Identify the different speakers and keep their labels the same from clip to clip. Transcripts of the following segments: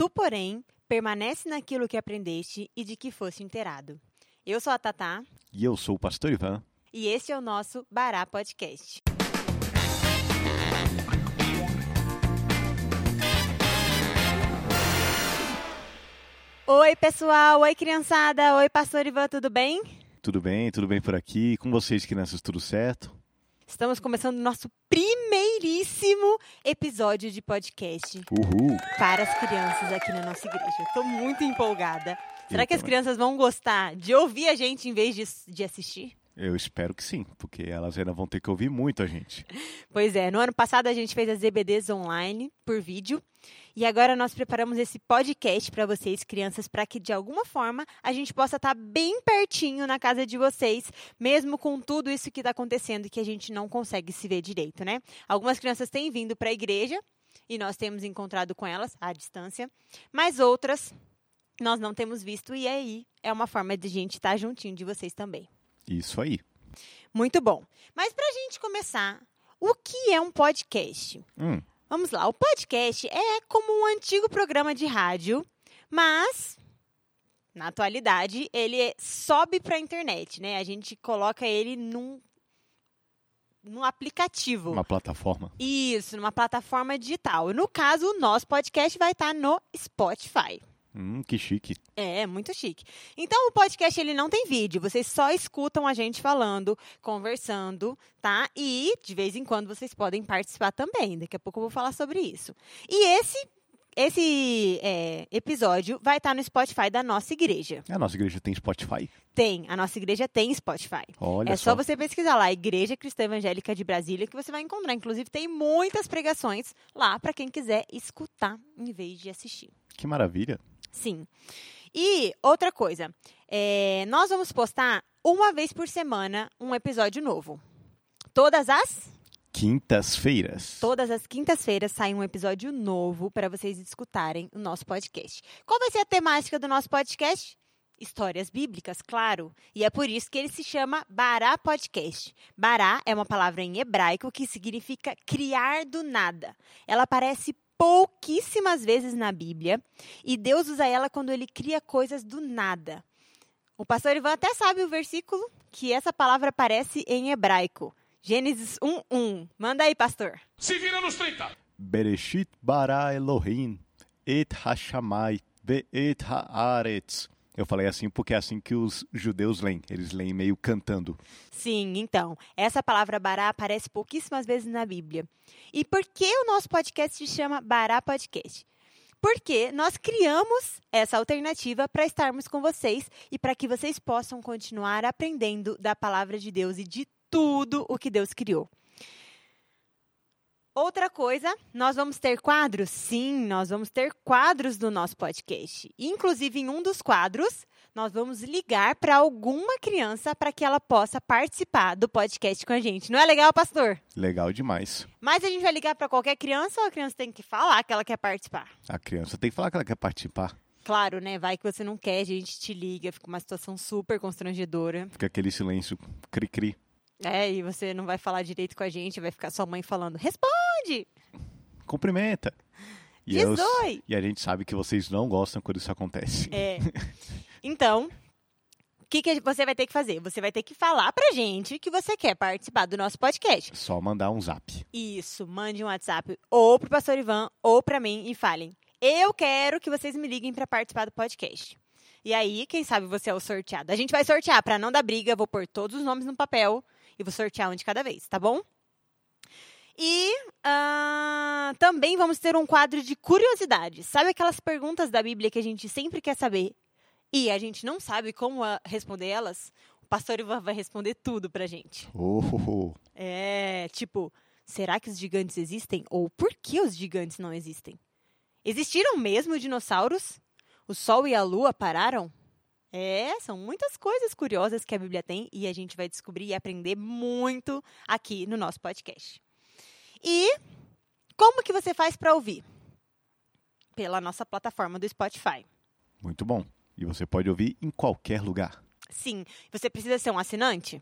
Speaker 1: Tu, porém, permanece naquilo que aprendeste e de que foste inteirado. Eu sou a Tatá
Speaker 2: E eu sou o pastor Ivan.
Speaker 1: e este é o nosso Bará Podcast. Oi, pessoal! Oi, criançada! Oi, pastor Ivan, tudo bem?
Speaker 2: Tudo bem? Tudo bem por aqui? Com vocês, crianças, tudo certo?
Speaker 1: Estamos começando o nosso primeiríssimo episódio de podcast
Speaker 2: Uhul!
Speaker 1: para as crianças aqui na nossa igreja. Estou muito empolgada. Será que as crianças vão gostar de ouvir a gente em vez de, de assistir?
Speaker 2: Eu espero que sim, porque elas ainda vão ter que ouvir muito a gente.
Speaker 1: Pois é, no ano passado a gente fez as EBDs online por vídeo e agora nós preparamos esse podcast para vocês, crianças, para que de alguma forma a gente possa estar bem pertinho na casa de vocês, mesmo com tudo isso que está acontecendo e que a gente não consegue se ver direito, né? Algumas crianças têm vindo para a igreja e nós temos encontrado com elas à distância, mas outras nós não temos visto e aí é uma forma de a gente estar juntinho de vocês também.
Speaker 2: Isso aí.
Speaker 1: Muito bom. Mas para a gente começar, o que é um podcast?
Speaker 2: Hum,
Speaker 1: Vamos lá. O podcast é como um antigo programa de rádio, mas na atualidade ele é- sobe para a internet, né? A gente coloca ele num num aplicativo.
Speaker 2: uma plataforma.
Speaker 1: Isso, numa plataforma digital. No caso, o nosso podcast vai estar no Spotify.
Speaker 2: Hum, que chique.
Speaker 1: É, muito chique. Então, o podcast ele não tem vídeo, vocês só escutam a gente falando, conversando, tá? E de vez em quando vocês podem participar também. Daqui a pouco eu vou falar sobre isso. E esse esse é, episódio vai estar no Spotify da nossa igreja.
Speaker 2: A nossa igreja tem Spotify.
Speaker 1: Tem, a nossa igreja tem Spotify.
Speaker 2: Olha
Speaker 1: é
Speaker 2: só.
Speaker 1: só você pesquisar lá, Igreja Cristã Evangélica de Brasília, que você vai encontrar. Inclusive, tem muitas pregações lá para quem quiser escutar em vez de assistir.
Speaker 2: Que maravilha.
Speaker 1: Sim. E outra coisa, é, nós vamos postar uma vez por semana um episódio novo. Todas as
Speaker 2: Quintas-feiras.
Speaker 1: todas as quintas-feiras sai um episódio novo para vocês escutarem o nosso podcast. Qual vai ser a temática do nosso podcast? Histórias bíblicas, claro. E é por isso que ele se chama Bará Podcast. Bará é uma palavra em hebraico que significa criar do nada. Ela aparece pouquíssimas vezes na Bíblia e Deus usa ela quando ele cria coisas do nada. O pastor Ivan até sabe o versículo que essa palavra aparece em hebraico. Gênesis 1:1. Manda aí, pastor.
Speaker 3: Se vira nos 30.
Speaker 2: Bereshit bara Elohim et hashamai ve et haaretz. Eu falei assim porque é assim que os judeus leem. Eles leem meio cantando.
Speaker 1: Sim, então, essa palavra bará aparece pouquíssimas vezes na Bíblia. E por que o nosso podcast se chama Bará Podcast? Porque nós criamos essa alternativa para estarmos com vocês e para que vocês possam continuar aprendendo da palavra de Deus e de tudo o que Deus criou. Outra coisa, nós vamos ter quadros? Sim, nós vamos ter quadros do nosso podcast. Inclusive, em um dos quadros, nós vamos ligar para alguma criança para que ela possa participar do podcast com a gente. Não é legal, pastor?
Speaker 2: Legal demais.
Speaker 1: Mas a gente vai ligar para qualquer criança ou a criança tem que falar que ela quer participar?
Speaker 2: A criança tem que falar que ela quer participar.
Speaker 1: Claro, né? Vai que você não quer, a gente te liga, fica uma situação super constrangedora.
Speaker 2: Fica aquele silêncio cri-cri.
Speaker 1: É, e você não vai falar direito com a gente, vai ficar sua mãe falando: responde!
Speaker 2: Cumprimenta. E, eu- e a gente sabe que vocês não gostam quando isso acontece.
Speaker 1: É. Então, o que, que você vai ter que fazer? Você vai ter que falar pra gente que você quer participar do nosso podcast.
Speaker 2: Só mandar um zap.
Speaker 1: Isso, mande um WhatsApp ou pro pastor Ivan ou pra mim e falem: "Eu quero que vocês me liguem pra participar do podcast". E aí, quem sabe você é o sorteado. A gente vai sortear pra não dar briga, vou pôr todos os nomes no papel e vou sortear um de cada vez, tá bom? E ah, também vamos ter um quadro de curiosidades. Sabe aquelas perguntas da Bíblia que a gente sempre quer saber e a gente não sabe como ah, responder elas? O pastor Ivan vai responder tudo pra gente.
Speaker 2: Oh.
Speaker 1: É, tipo, será que os gigantes existem? Ou por que os gigantes não existem? Existiram mesmo dinossauros? O Sol e a Lua pararam? É, são muitas coisas curiosas que a Bíblia tem e a gente vai descobrir e aprender muito aqui no nosso podcast. E como que você faz para ouvir? Pela nossa plataforma do Spotify.
Speaker 2: Muito bom. E você pode ouvir em qualquer lugar.
Speaker 1: Sim, você precisa ser um assinante?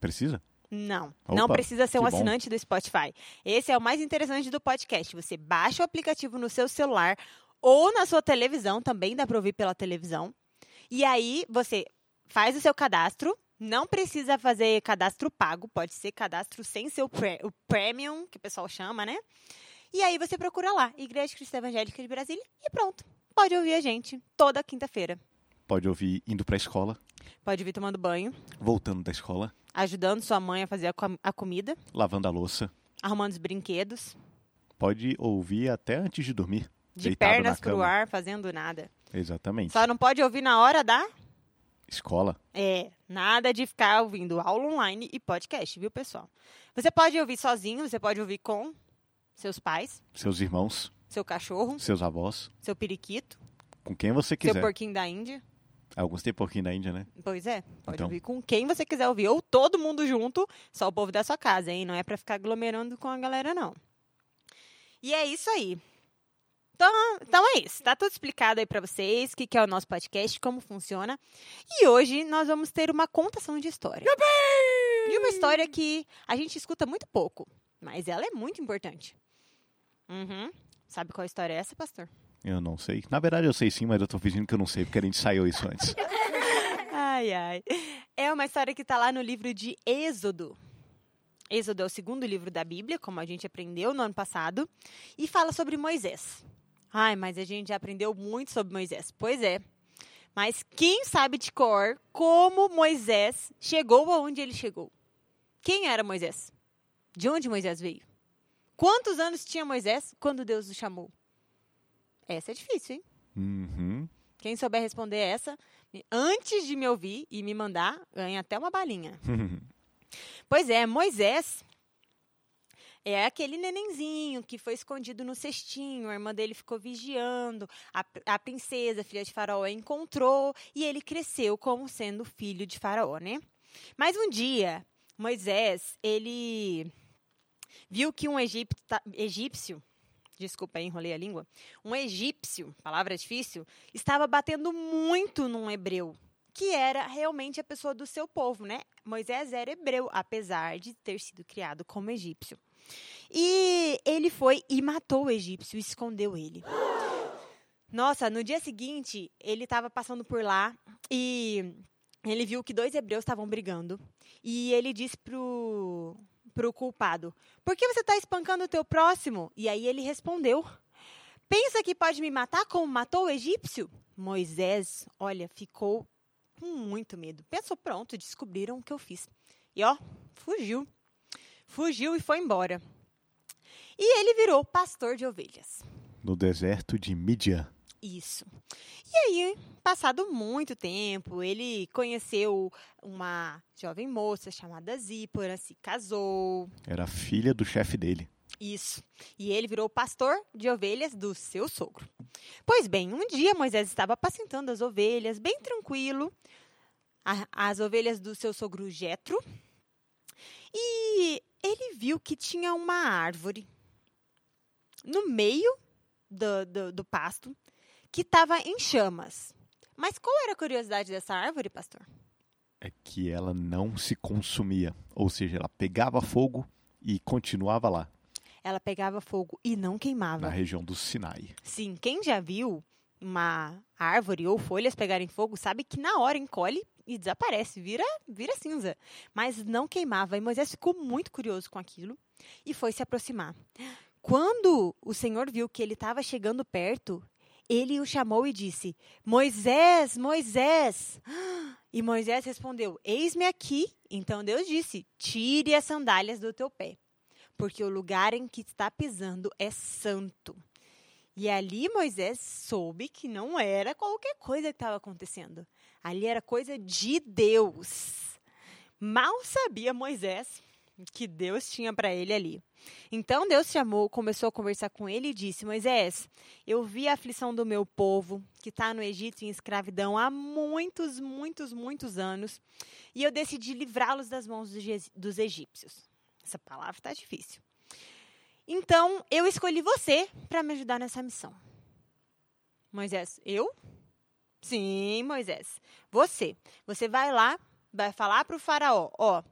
Speaker 2: Precisa?
Speaker 1: Não,
Speaker 2: Opa,
Speaker 1: não precisa ser um
Speaker 2: que bom.
Speaker 1: assinante do Spotify. Esse é o mais interessante do podcast. Você baixa o aplicativo no seu celular, ou na sua televisão, também dá para ouvir pela televisão. E aí você faz o seu cadastro, não precisa fazer cadastro pago, pode ser cadastro sem ser o, pre, o premium, que o pessoal chama, né? E aí você procura lá, Igreja Cristã Evangélica de Brasília, e pronto. Pode ouvir a gente toda quinta-feira.
Speaker 2: Pode ouvir indo para a escola,
Speaker 1: Pode ouvir tomando banho,
Speaker 2: voltando da escola,
Speaker 1: ajudando sua mãe a fazer a, com- a comida,
Speaker 2: lavando a louça.
Speaker 1: arrumando os brinquedos,
Speaker 2: Pode ouvir até antes de dormir.
Speaker 1: de pernas pro ar, fazendo nada.
Speaker 2: Exatamente.
Speaker 1: Só não pode ouvir na hora da
Speaker 2: Escola.
Speaker 1: É, nada de ficar ouvindo aula online e podcast, viu, pessoal? Você pode ouvir sozinho, você pode ouvir com seus pais,
Speaker 2: Seus irmãos,
Speaker 1: seu cachorro,
Speaker 2: seus avós,
Speaker 1: seu periquito,
Speaker 2: com quem você
Speaker 1: seu
Speaker 2: quiser.
Speaker 1: porquinho da Índia.
Speaker 2: Alguns têm porquinho da Índia, né?
Speaker 1: Pois é, pode
Speaker 2: Então.
Speaker 1: ouvir com quem você quiser ouvir, ou todo mundo junto, só o povo da sua casa, hein? Não é pra ficar aglomerando com a galera, não. E é isso aí. Então, então é isso. Tá tudo explicado aí pra vocês, o que, que é o nosso podcast, como funciona. E hoje nós vamos ter uma contação de história. E uma história que a gente escuta muito pouco, mas ela é muito importante. Uhum. Sabe qual história é essa, pastor?
Speaker 2: Eu não sei. Na verdade eu sei sim, mas eu tô fingindo que eu não sei, porque a gente saiu isso antes.
Speaker 1: Ai, ai. É uma história que está lá no livro de Êxodo. Êxodo é o segundo livro da Bíblia, como a gente aprendeu no ano passado, e fala sobre Moisés. Ai, mas a gente já aprendeu muito sobre Moisés. Pois é. Mas quem sabe de cor como Moisés chegou aonde ele chegou? Quem era Moisés? De onde Moisés veio? Quantos anos tinha Moisés quando Deus o chamou? Essa é difícil, hein?
Speaker 2: Uhum.
Speaker 1: Quem souber responder essa, antes de me ouvir e me mandar, ganha até uma balinha. Pois é, Moisés é aquele nenenzinho que foi escondido no cestinho, a irmã dele ficou vigiando, a, a princesa, filha de Faraó, encontrou e ele cresceu como sendo filho de Faraó, né? Mas um dia, Moisés, ele viu que um egípcio, desculpa enrolei a língua, um egípcio, palavra difícil, estava batendo muito num hebreu, que era realmente a pessoa do seu povo, né? Moisés era hebreu, apesar de ter sido criado como egípcio. E ele foi e matou o egípcio, escondeu ele. Nossa, no dia seguinte, ele estava passando por lá e ele viu que dois hebreus estavam brigando. E ele disse pro, pro culpado: Por que você está espancando o teu próximo? E aí ele respondeu: Pensa que pode me matar como matou o egípcio? Moisés, olha, ficou com muito medo. Pensou, pronto, descobriram o que eu fiz. E ó, fugiu. Fugiu e foi embora. E ele virou pastor de ovelhas.
Speaker 2: No deserto de Midian.
Speaker 1: Isso. E aí, passado muito tempo, ele conheceu uma jovem moça chamada Zípora, se casou.
Speaker 2: Era filha do chefe dele.
Speaker 1: Isso. E ele virou pastor de ovelhas do seu sogro. Pois bem, um dia Moisés estava apacentando as ovelhas, bem tranquilo, as ovelhas do seu sogro Jetro, e ele viu que tinha uma árvore no meio do, do, do pasto que estava em chamas. Mas qual era a curiosidade dessa árvore, pastor?
Speaker 2: É que ela não se consumia. Ou seja, ela pegava fogo e continuava lá,
Speaker 1: Ela pegava fogo e não queimava.
Speaker 2: na região do Sinai.
Speaker 1: Sim, quem já viu uma árvore ou folhas pegarem fogo sabe que na hora encolhe e desaparece, vira, vira cinza. Mas não queimava. E Moisés ficou muito curioso com aquilo e foi se aproximar. Quando o Senhor viu que ele estava chegando perto, ele o chamou e disse: Moisés, Moisés. E Moisés respondeu: Eis-me aqui. Então Deus disse: Tire as sandálias do teu pé, porque o lugar em que está pisando é santo. E ali Moisés soube que não era qualquer coisa que estava acontecendo. Ali era coisa de Deus. Mal sabia Moisés que Deus tinha para ele ali. Então Deus chamou, começou a conversar com ele e disse: Moisés, eu vi a aflição do meu povo, que está no Egito em escravidão há muitos, muitos, muitos anos, e eu decidi livrá-los das mãos dos egípcios. Essa palavra está difícil. Então eu escolhi você para me ajudar nessa missão. Moisés, eu? Sim, Moisés. Você. Você vai lá, vai falar para o faraó, ó,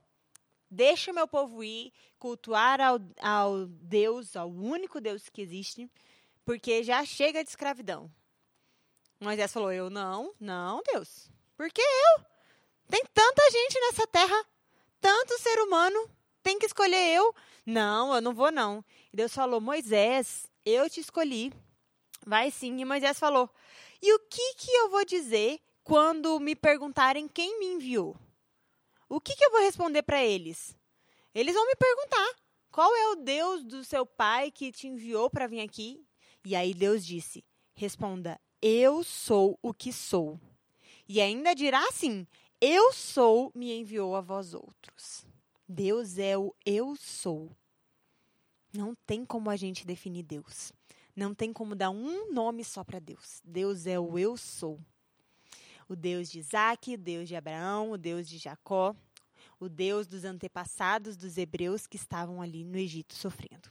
Speaker 1: deixa o meu povo ir, cultuar ao, ao Deus, ao único Deus que existe, porque já chega de escravidão. Moisés falou: Eu não, não, Deus. Por que eu? Tem tanta gente nessa terra, tanto ser humano, tem que escolher eu. Não, eu não vou, não. E Deus falou: Moisés, eu te escolhi. Vai sim. E Moisés falou: E o que, que eu vou dizer quando me perguntarem quem me enviou? O que, que eu vou responder para eles? Eles vão me perguntar: Qual é o Deus do seu pai que te enviou para vir aqui? E aí Deus disse: Responda: Eu sou o que sou. E ainda dirá assim: Eu sou me enviou a vós outros. Deus é o eu sou. Não tem como a gente definir Deus. Não tem como dar um nome só para Deus. Deus é o eu sou. O Deus de Isaac, o Deus de Abraão, o Deus de Jacó, o Deus dos antepassados dos hebreus que estavam ali no Egito sofrendo.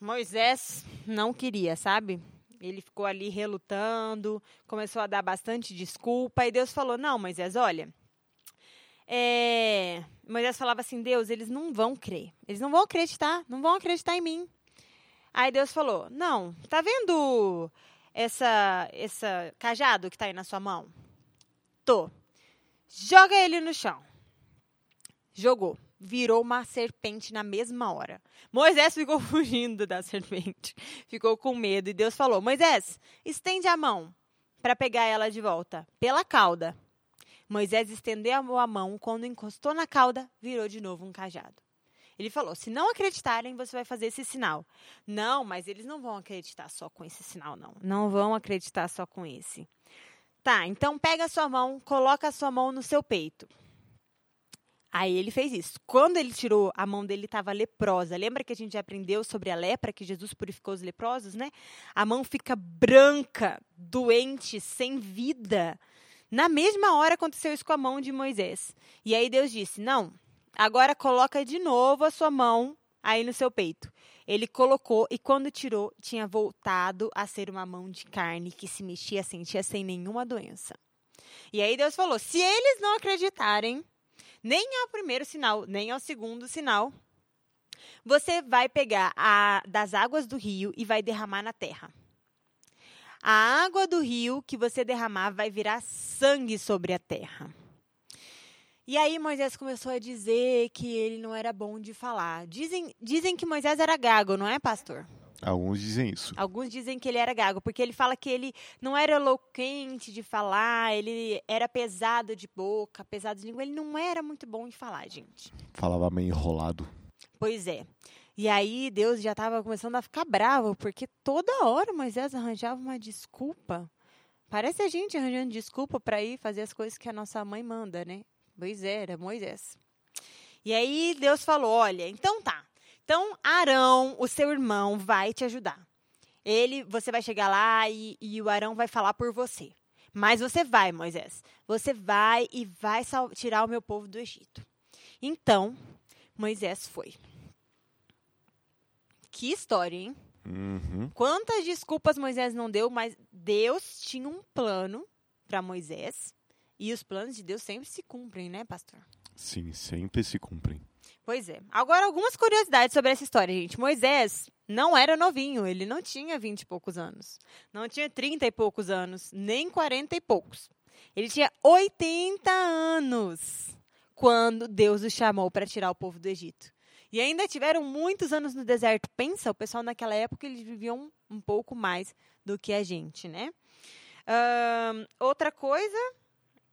Speaker 1: Moisés não queria, sabe? Ele ficou ali relutando, começou a dar bastante desculpa, e Deus falou: Não, Moisés, olha. É... Moisés falava assim: Deus, eles não vão crer, eles não vão acreditar, não vão acreditar em mim. Aí Deus falou: Não, tá vendo essa, essa cajado que tá aí na sua mão? Tô. Joga ele no chão. Jogou virou uma serpente na mesma hora. Moisés ficou fugindo da serpente, ficou com medo e Deus falou: Moisés, estende a mão para pegar ela de volta, pela cauda. Moisés estendeu a mão, quando encostou na cauda, virou de novo um cajado. Ele falou: se não acreditarem, você vai fazer esse sinal. Não, mas eles não vão acreditar só com esse sinal, não. Não vão acreditar só com esse. Tá, então pega a sua mão, coloca a sua mão no seu peito. Aí ele fez isso. Quando ele tirou, a mão dele estava leprosa. Lembra que a gente já aprendeu sobre a lepra, que Jesus purificou os leprosos, né? A mão fica branca, doente, sem vida. Na mesma hora aconteceu isso com a mão de Moisés. E aí Deus disse: Não, agora coloca de novo a sua mão aí no seu peito. Ele colocou e quando tirou, tinha voltado a ser uma mão de carne que se mexia, sentia sem nenhuma doença. E aí Deus falou: se eles não acreditarem, nem ao primeiro sinal, nem ao segundo sinal, você vai pegar a, das águas do rio e vai derramar na terra. A água do rio que você derramar vai virar sangue sobre a terra. E aí Moisés começou a dizer que ele não era bom de falar. Dizem, dizem que Moisés era gago, não é, pastor?
Speaker 2: Alguns dizem isso.
Speaker 1: Alguns dizem que ele era gago, porque ele fala que ele não era eloquente de falar, ele era pesado de boca, pesado de língua. Ele não era muito bom de falar, gente.
Speaker 2: Falava meio enrolado.
Speaker 1: Pois é. E aí Deus já estava começando a ficar bravo, porque toda hora Moisés arranjava uma desculpa. Parece a gente arranjando desculpa para ir fazer as coisas que a nossa mãe manda, né? Pois era Moisés. E aí Deus falou: olha, então tá. Então, Arão, o seu irmão, vai te ajudar. Ele, você vai chegar lá e, e o Arão vai falar por você. Mas você vai, Moisés. Você vai e vai tirar o meu povo do Egito. Então, Moisés foi. Que história, hein?
Speaker 2: Uhum.
Speaker 1: Quantas desculpas Moisés não deu, mas Deus tinha um plano para Moisés. E os planos de Deus sempre se cumprem, né, pastor?
Speaker 2: Sim, sempre se cumprem.
Speaker 1: Pois é. Agora, algumas curiosidades sobre essa história, gente. Moisés não era novinho, ele não tinha vinte e poucos anos. Não tinha trinta e poucos anos, nem quarenta e poucos. Ele tinha 80 anos quando Deus o chamou para tirar o povo do Egito. E ainda tiveram muitos anos no deserto. Pensa, o pessoal naquela época eles viviam um pouco mais do que a gente, né? Uh, outra coisa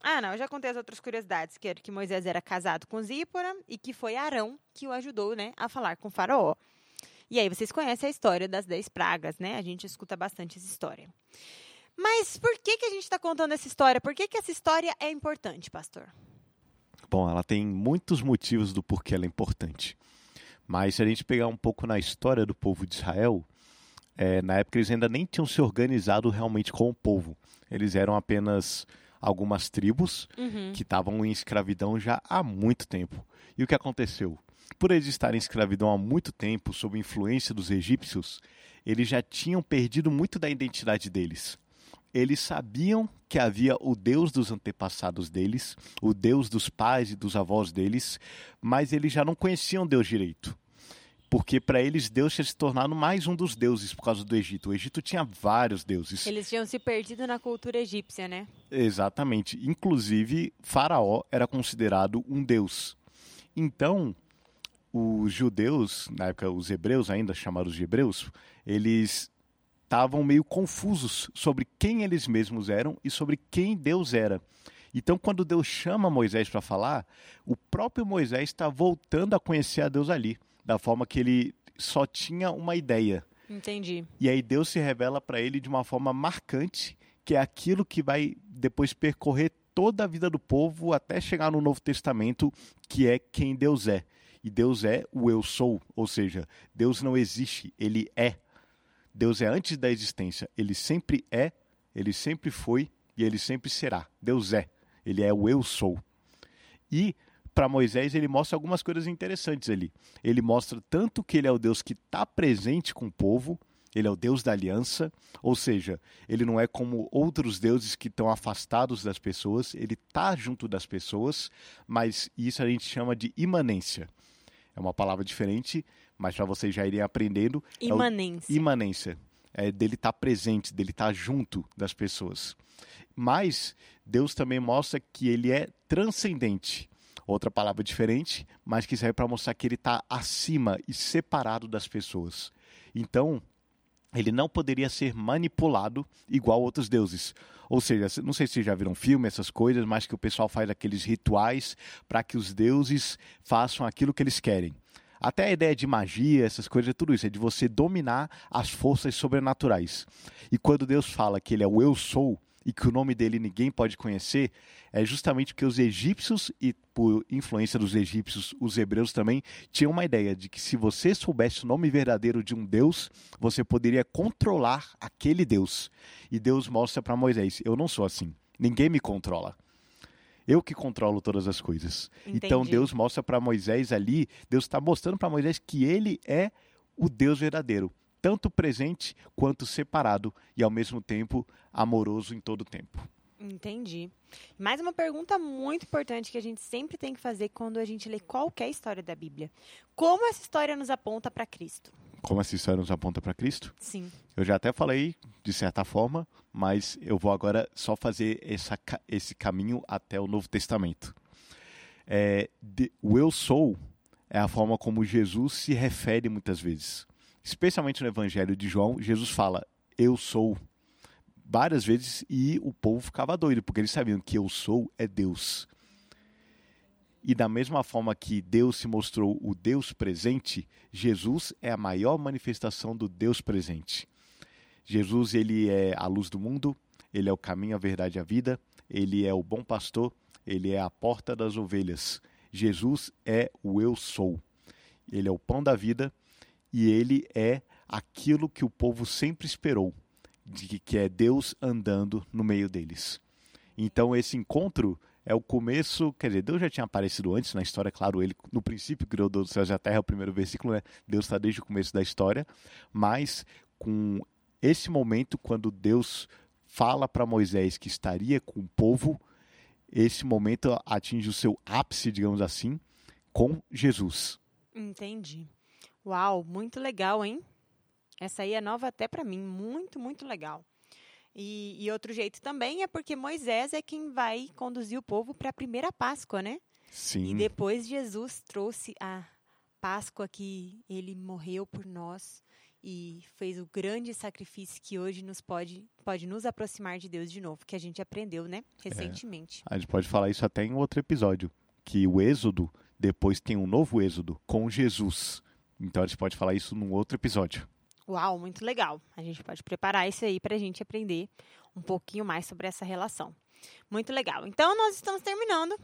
Speaker 1: ah, não, eu já contei as outras curiosidades, que era que Moisés era casado com Zípora e que foi Arão que o ajudou, né, a falar com Faraó. E aí vocês conhecem a história das dez pragas, né? A gente escuta bastante essa história. Mas por que, que a gente está contando essa história? Por que, que essa história é importante, pastor?
Speaker 2: Bom, ela tem muitos motivos do porquê ela é importante. Mas se a gente pegar um pouco na história do povo de Israel, é, na época eles ainda nem tinham se organizado realmente como povo. Eles eram apenas algumas tribos
Speaker 1: uhum.
Speaker 2: que estavam em escravidão já há muito tempo. E o que aconteceu? Por eles estarem em escravidão há muito tempo, sob influência dos egípcios, eles já tinham perdido muito da identidade deles. Eles sabiam que havia o Deus dos antepassados deles, o Deus dos pais e dos avós deles, mas eles já não conheciam Deus direito. Porque para eles Deus tinha se tornado mais um dos deuses por causa do Egito. O Egito tinha vários deuses.
Speaker 1: Eles tinham se perdido na cultura egípcia, né?
Speaker 2: Exatamente. Inclusive, Faraó era considerado um deus. Então, os judeus, na época os hebreus ainda chamados de hebreus, eles estavam meio confusos sobre quem eles mesmos eram e sobre quem Deus era. Então, quando Deus chama Moisés para falar, o próprio Moisés está voltando a conhecer a Deus ali da forma que ele só tinha uma ideia.
Speaker 1: Entendi.
Speaker 2: E aí Deus se revela para ele de uma forma marcante, que é aquilo que vai depois percorrer toda a vida do povo até chegar no Novo Testamento, que é quem Deus é. E Deus é o eu sou, ou seja, Deus não existe, ele é. Deus é antes da existência, ele sempre é, ele sempre foi e ele sempre será. Deus é, ele é o eu sou. E para Moisés, ele mostra algumas coisas interessantes ali. Ele mostra tanto que ele é o Deus que está presente com o povo, ele é o Deus da aliança, ou seja, ele não é como outros deuses que estão afastados das pessoas, ele está junto das pessoas, mas isso a gente chama de imanência. É uma palavra diferente, mas para vocês já irem aprendendo.
Speaker 1: Imanência.
Speaker 2: É imanência. É dele estar tá presente, dele estar tá junto das pessoas. Mas Deus também mostra que ele é transcendente outra palavra diferente, mas que serve para mostrar que ele está acima e separado das pessoas. Então, ele não poderia ser manipulado igual outros deuses. Ou seja, não sei se vocês já viram filme, essas coisas, mas que o pessoal faz aqueles rituais para que os deuses façam aquilo que eles querem. Até a ideia de magia, essas coisas, é tudo isso, é de você dominar as forças sobrenaturais. E quando Deus fala que ele é o eu sou, e que o nome dele ninguém pode conhecer, é justamente porque os egípcios, e por influência dos egípcios, os hebreus também, tinham uma ideia de que se você soubesse o nome verdadeiro de um Deus, você poderia controlar aquele Deus. E Deus mostra para Moisés: eu não sou assim, ninguém me controla. Eu que controlo todas as coisas. Então, Entendi. Então Deus mostra para Moisés ali, Deus está mostrando para Moisés que ele é o Deus verdadeiro tanto presente quanto separado e ao mesmo tempo amoroso em todo o tempo.
Speaker 1: Entendi. Mais uma pergunta muito importante que a gente sempre tem que fazer quando a gente lê qualquer história da Bíblia. Como essa história nos aponta para Cristo?
Speaker 2: Como essa história nos aponta para Cristo?
Speaker 1: Sim.
Speaker 2: Eu já até falei, de certa forma, mas eu vou agora só fazer essa, esse caminho até o Novo Testamento. É, de, o eu sou é a forma como Jesus se refere muitas vezes especialmente no Evangelho de João, Jesus fala: Eu sou. Várias vezes e o povo ficava doido, porque eles sabiam que eu sou é Deus. E da mesma forma que Deus se mostrou o Deus presente, Jesus é a maior manifestação do Deus presente. Jesus, ele é a luz do mundo, ele é o caminho, a verdade e a vida, ele é o bom pastor, ele é a porta das ovelhas. Jesus é o eu sou. Ele é o pão da vida e ele é aquilo que o povo sempre esperou, de que é Deus andando no meio deles. Então esse encontro é o começo, quer dizer, Deus já tinha aparecido antes na história, claro, ele no princípio criou Deus dos céus e a terra, o primeiro versículo, né? Deus está desde o começo da história, mas com esse momento quando Deus fala para Moisés que estaria com o povo, esse momento atinge o seu ápice, digamos assim, com Jesus.
Speaker 1: Entendi. Uau, muito legal, hein? Essa aí é nova até para mim, muito, muito legal. E, e, outro jeito também é porque Moisés é quem vai conduzir o povo para a primeira Páscoa, né?
Speaker 2: Sim.
Speaker 1: E depois Jesus trouxe a Páscoa que ele morreu por nós e fez o grande sacrifício que hoje nos pode, pode nos aproximar de Deus de novo, que a gente aprendeu, né? Recentemente.
Speaker 2: É. A gente pode falar isso até em outro episódio, que o Êxodo depois tem um novo Êxodo com Jesus. Então a gente pode falar isso num outro episódio.
Speaker 1: Uau, muito legal. A gente pode preparar isso aí para a gente aprender um pouquinho mais sobre essa relação. Muito legal. Então nós estamos terminando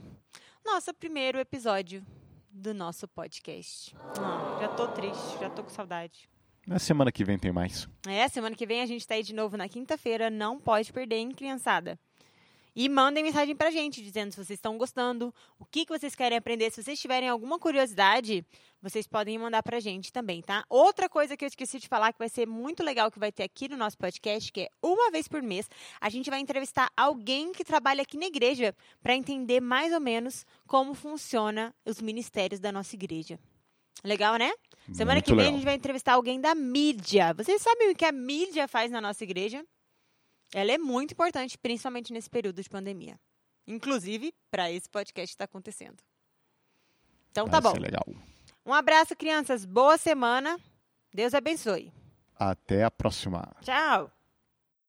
Speaker 1: nosso primeiro episódio do nosso podcast. Ah, já tô triste, já tô com saudade.
Speaker 2: Na semana que vem tem mais.
Speaker 1: É, semana que vem a gente tá aí de novo na quinta-feira. Não pode perder, hein, criançada? E mandem mensagem pra gente, dizendo se vocês estão gostando, o que, que vocês querem aprender. Se vocês tiverem alguma curiosidade, vocês podem mandar pra gente também, tá? Outra coisa que eu esqueci de falar, que vai ser muito legal, que vai ter aqui no nosso podcast, que é uma vez por mês, a gente vai entrevistar alguém que trabalha aqui na igreja para entender mais ou menos como funciona os ministérios da nossa igreja. Legal, né? Semana
Speaker 2: Muito
Speaker 1: que vem
Speaker 2: legal.
Speaker 1: a gente vai entrevistar alguém da mídia. Vocês sabem o que a mídia faz na nossa igreja? Ela é muito importante, principalmente nesse período de pandemia. Inclusive, para esse podcast que está acontecendo. Então tá
Speaker 2: Vai
Speaker 1: bom.
Speaker 2: legal.
Speaker 1: Um abraço, crianças. Boa semana. Deus abençoe.
Speaker 2: Até a próxima.
Speaker 1: Tchau.